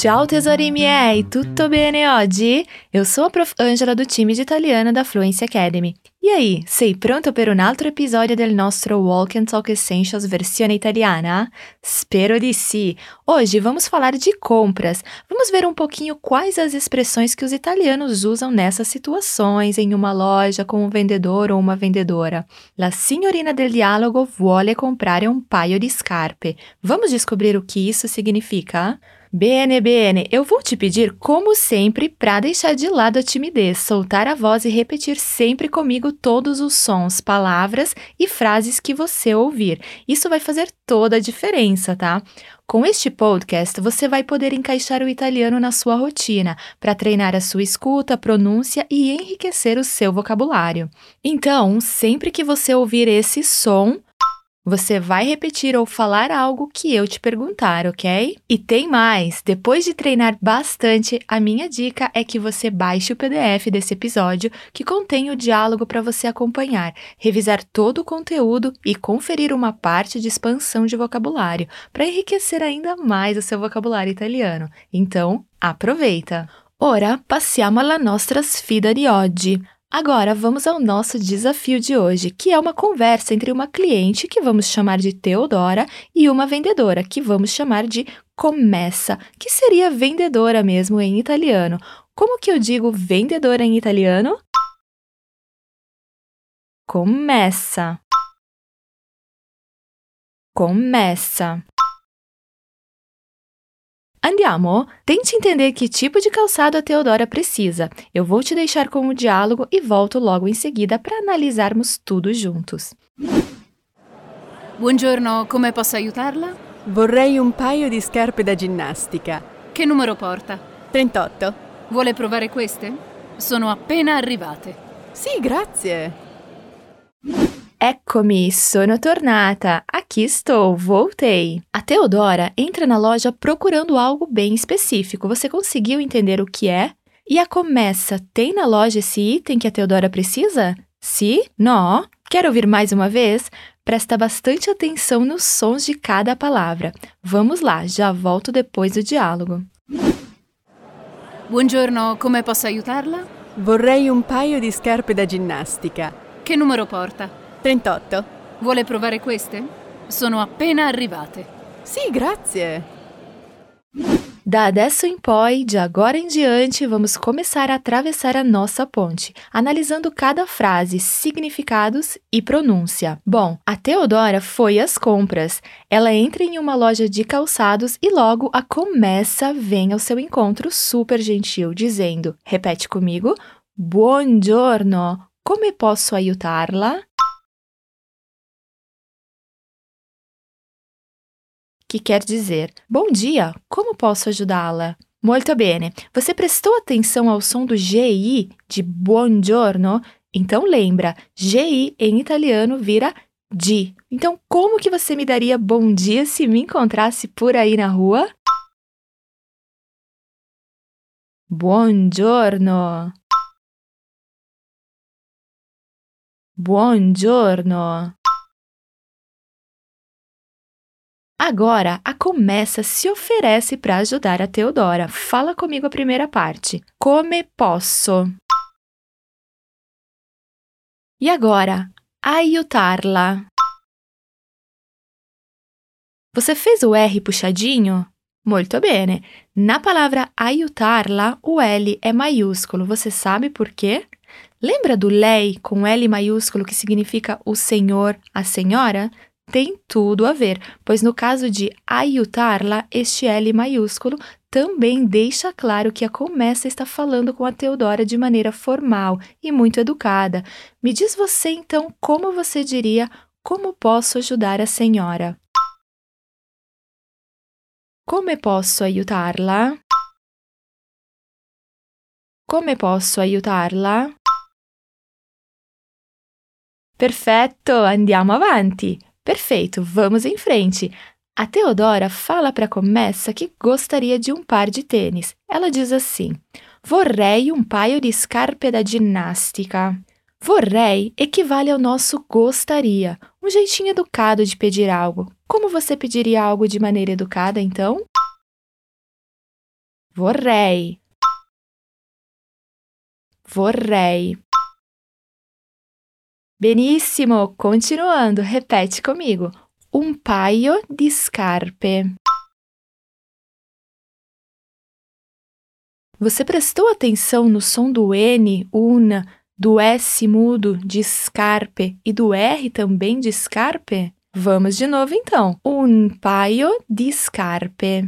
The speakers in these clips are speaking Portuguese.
Ciao tesori miei, tutto bene oggi? Eu sou a Prof. Angela do time de italiano da Fluency Academy. E aí, sei pronto per un altro episodio del nostro Walk and Talk Essentials versione italiana? Spero di sì! Hoje vamos falar de compras. Vamos ver um pouquinho quais as expressões que os italianos usam nessas situações em uma loja com um vendedor ou uma vendedora. La signorina del dialogo vuole comprare un paio di scarpe. Vamos descobrir o que isso significa? Bene, eu vou te pedir, como sempre, para deixar de lado a timidez, soltar a voz e repetir sempre comigo todos os sons, palavras e frases que você ouvir. Isso vai fazer toda a diferença, tá? Com este podcast, você vai poder encaixar o italiano na sua rotina, para treinar a sua escuta, pronúncia e enriquecer o seu vocabulário. Então, sempre que você ouvir esse som, você vai repetir ou falar algo que eu te perguntar, ok? E tem mais! Depois de treinar bastante, a minha dica é que você baixe o PDF desse episódio que contém o diálogo para você acompanhar, revisar todo o conteúdo e conferir uma parte de expansão de vocabulário para enriquecer ainda mais o seu vocabulário italiano. Então, aproveita! Ora, passiamo alla nostra sfida di oggi. Agora vamos ao nosso desafio de hoje, que é uma conversa entre uma cliente, que vamos chamar de Teodora, e uma vendedora, que vamos chamar de commessa, que seria vendedora mesmo em italiano. Como que eu digo vendedora em italiano? Commessa. Commessa. Andiamo? Tente entender que tipo de calçado a Teodora precisa. Eu vou te deixar com o diálogo e volto logo em seguida para analisarmos tudo juntos. Buongiorno, come posso aiutarla? Vorrei un paio di scarpe da ginnastica. Che numero porta? 38. Vuole provare queste? Sono appena arrivate. Sì, grazie. Eccomi, sono tornata. Aqui estou, voltei. A Teodora entra na loja procurando algo bem específico. Você conseguiu entender o que é? E a começa tem na loja esse item que a Teodora precisa? Sim? Não? Quer ouvir mais uma vez? Presta bastante atenção nos sons de cada palavra. Vamos lá, já volto depois do diálogo. Buongiorno, come posso aiutarla? Vorrei un paio di scarpe da ginnastica. Che numero porta? 38. Vuole provare queste? Sono appena arrivate. Sì, grazie. Da adesso em poi, de agora em diante, vamos começar a atravessar a nossa ponte, analisando cada frase, significados e pronúncia. Bom, a Teodora foi às compras. Ela entra em uma loja de calçados e logo a começa vem ao seu encontro super gentil, dizendo: repete comigo, buongiorno, come posso aiutarla? Que quer dizer: Bom dia, como posso ajudá-la? Molto bene. Você prestou atenção ao som do GI de buongiorno? Então lembra, GI em italiano vira di. Então como que você me daria bom dia se me encontrasse por aí na rua? Buongiorno. Buongiorno. Agora, a começa se oferece para ajudar a Teodora. Fala comigo a primeira parte. Come posso? E agora, aiutarla. Você fez o R puxadinho? Muito bene. Na palavra aiutarla, o L é maiúsculo. Você sabe por quê? Lembra do lei com L maiúsculo que significa o senhor, a senhora? Tem tudo a ver, pois no caso de aiutarla, este L maiúsculo também deixa claro que a Começa está falando com a Teodora de maneira formal e muito educada. Me diz você então como você diria como posso ajudar a senhora? Come posso aiutarla? Come posso aiutarla? Perfetto, andiamo avanti. Perfeito, vamos em frente. A Teodora fala para a commessa que gostaria de um par de tênis. Ela diz assim: Vorrei um paio di scarpe da ginnastica. Vorrei equivale ao nosso gostaria, um jeitinho educado de pedir algo. Como você pediria algo de maneira educada, então? Vorrei. Vorrei. Benissimo, continuando, repete comigo. Un paio di scarpe. Você prestou atenção no som do N, un, do S mudo de scarpe e do R também de scarpe? Vamos de novo então. Un paio di scarpe.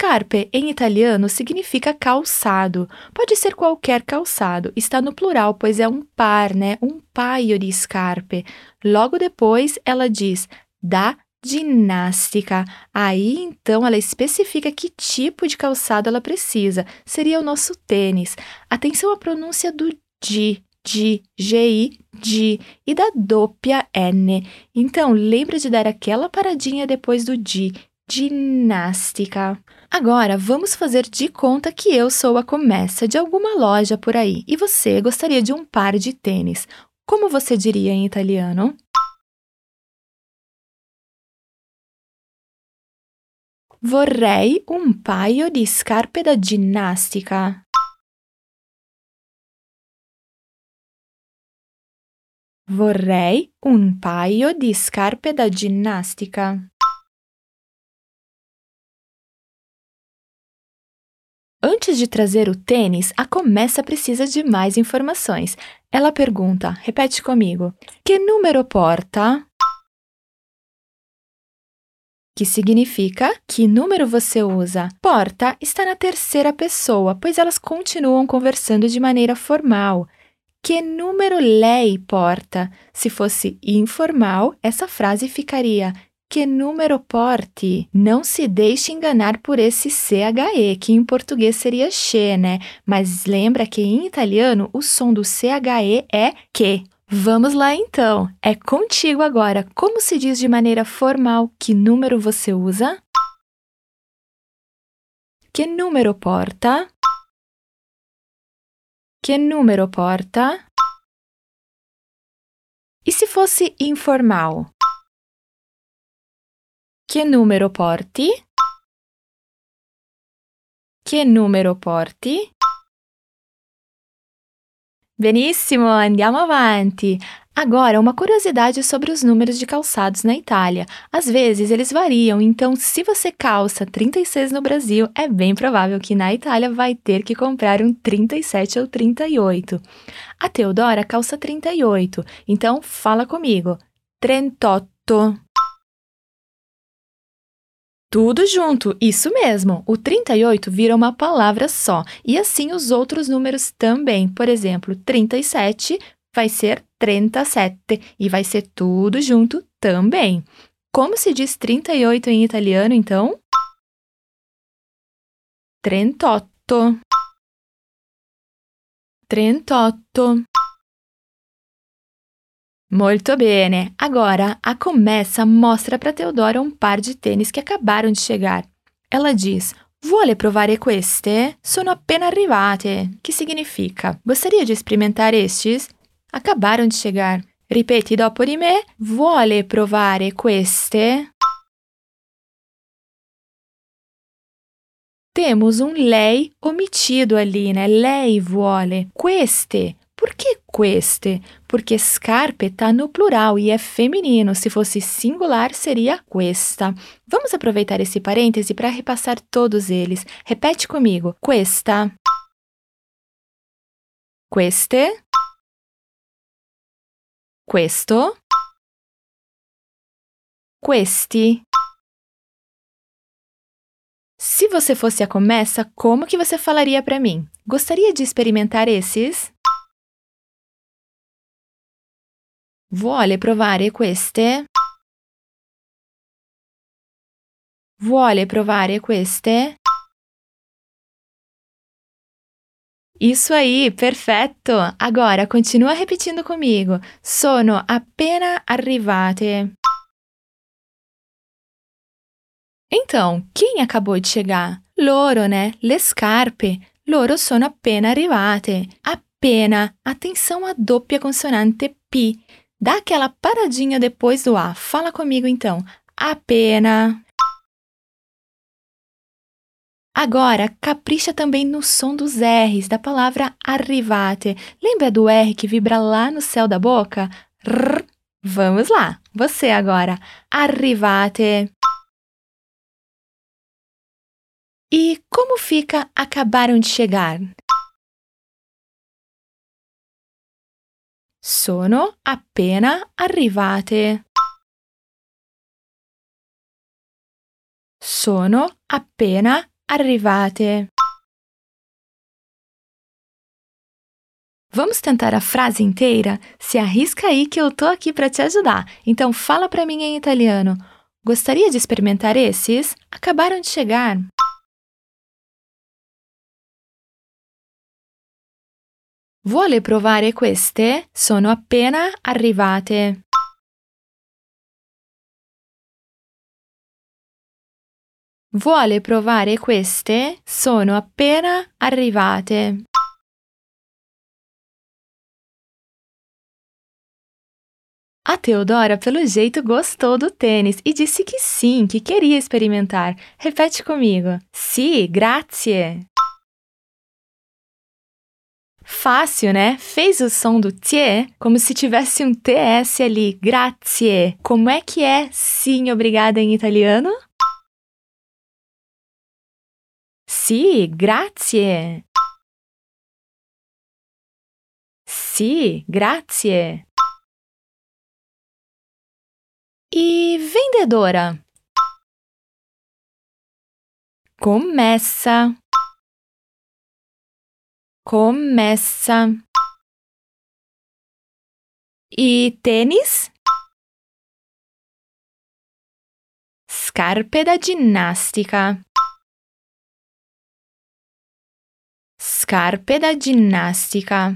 Scarpe em italiano significa calçado. Pode ser qualquer calçado. Está no plural, pois é um par, né? Um paio de scarpe. Logo depois, ela diz da ginástica. Aí então ela especifica que tipo de calçado ela precisa. Seria o nosso tênis. Atenção à pronúncia do di, di, gi, di e da doppia n. Então lembra de dar aquela paradinha depois do di. Ginástica. Agora vamos fazer de conta que eu sou a comessa de alguma loja por aí e você gostaria de um par de tênis. Como você diria em italiano? Vorrei un paio di scarpe da ginnastica. Vorrei un paio di scarpe da ginnastica. Antes de trazer o tênis, a comessa precisa de mais informações. Ela pergunta, repete comigo: Que número porta? que significa que número você usa. Porta está na terceira pessoa, pois elas continuam conversando de maneira formal. Que número lei porta? Se fosse informal, essa frase ficaria que número porte? Não se deixe enganar por esse CHE, que em português seria che, né? Mas lembra que em italiano o som do CHE é que. Vamos lá então. É contigo agora. Como se diz de maneira formal que número você usa? Que número porta? Que número porta? E se fosse informal? Que número porti? Que número porti? Benissimo, andiamo avanti. Agora, uma curiosidade sobre os números de calçados na Itália. Às vezes eles variam, então se você calça 36 no Brasil, é bem provável que na Itália vai ter que comprar um 37 ou 38. A Teodora calça 38, então fala comigo. 38. Tudo junto, isso mesmo. O 38 vira uma palavra só, e assim os outros números também. Por exemplo, 37 vai ser 37 e vai ser tudo junto também. Como se diz 38 em italiano, então? 38. 38. Molto bene! Agora, a commessa mostra para Teodora um par de tênis que acabaram de chegar. Ela diz: Vuole provare queste? Sono appena arrivate. Que significa? Gostaria de experimentar estes? Acabaram de chegar. Ripeti dopo di me. Vuole provare queste? Temos um lei omitido ali, né? Lei vuole. Queste por que queste? Porque scarpe está no plural e é feminino. Se fosse singular, seria questa. Vamos aproveitar esse parêntese para repassar todos eles. Repete comigo. Questa. Queste. Questo. Questi. Se você fosse a começa, como que você falaria para mim? Gostaria de experimentar esses? Vuole provare queste? Vuole provare queste? Isso aí, perfetto! Agora continua repetindo comigo. Sono appena arrivate. Então, quem acabou de chegar? Loro, né? Le scarpe. Loro sono appena arrivate. Appena. Atenção à doppia consonante P. Dá aquela paradinha depois do A. Fala comigo então. A pena. Agora, capricha também no som dos R's da palavra arrivate. Lembra do R que vibra lá no céu da boca? Vamos lá. Você agora. Arrivate. E como fica acabaram de chegar? Sono appena arrivate. Sono appena arrivate. Vamos tentar a frase inteira? Se arrisca aí que eu tô aqui para te ajudar. Então fala para mim em italiano. Gostaria de experimentar esses? Acabaram de chegar. Vuole provare queste? Sono appena arrivate. Vuole provare queste? Sono appena arrivate. A Teodora, pelo jeito, gostou do tênis e disse que sim, que queria experimentar. Repete comigo. Sì, grazie. Fácil, né? Fez o som do tie como se tivesse um TS ali. Grazie. Como é que é sim, obrigada em italiano? Sì, grazie. Sì, grazie. E vendedora? Commessa. Commessa. E tênis? Scarpe da ginnastica. Scarpe da ginnastica.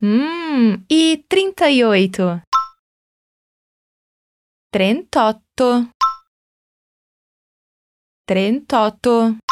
Hum, e trinta e oito? Trentotto. Trentotto.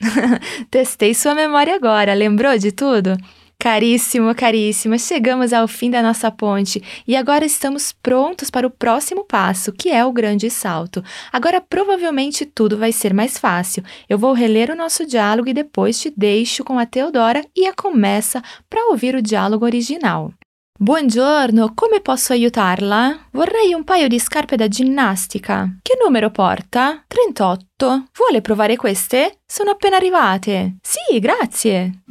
Testei sua memória agora, lembrou de tudo? Caríssimo, caríssima, chegamos ao fim da nossa ponte e agora estamos prontos para o próximo passo, que é o grande salto. Agora provavelmente tudo vai ser mais fácil. Eu vou reler o nosso diálogo e depois te deixo com a Teodora e a começa para ouvir o diálogo original. Buongiorno, come posso aiutarla? Vorrei un paio di scarpe da ginnastica. Che numero porta? 38. Vuole provare queste? Sono appena arrivate. Sì, grazie.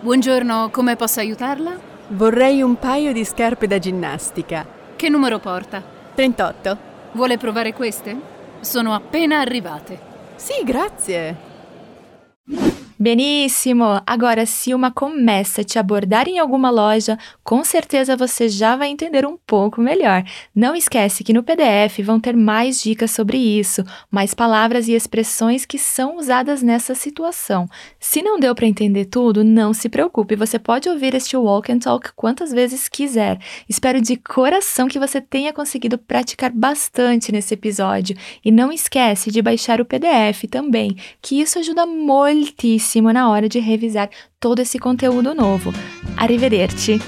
Buongiorno, come posso aiutarla? Vorrei un paio di scarpe da ginnastica. Che numero porta? 38. Vuole provare queste? Sono appena arrivate. Sì, grazie. Benissimo! Agora, se uma começa a te abordar em alguma loja, com certeza você já vai entender um pouco melhor. Não esquece que no PDF vão ter mais dicas sobre isso, mais palavras e expressões que são usadas nessa situação. Se não deu para entender tudo, não se preocupe, você pode ouvir este Walk and Talk quantas vezes quiser. Espero de coração que você tenha conseguido praticar bastante nesse episódio. E não esquece de baixar o PDF também, que isso ajuda muitíssimo na hora de revisar todo esse conteúdo novo. Arrivederci!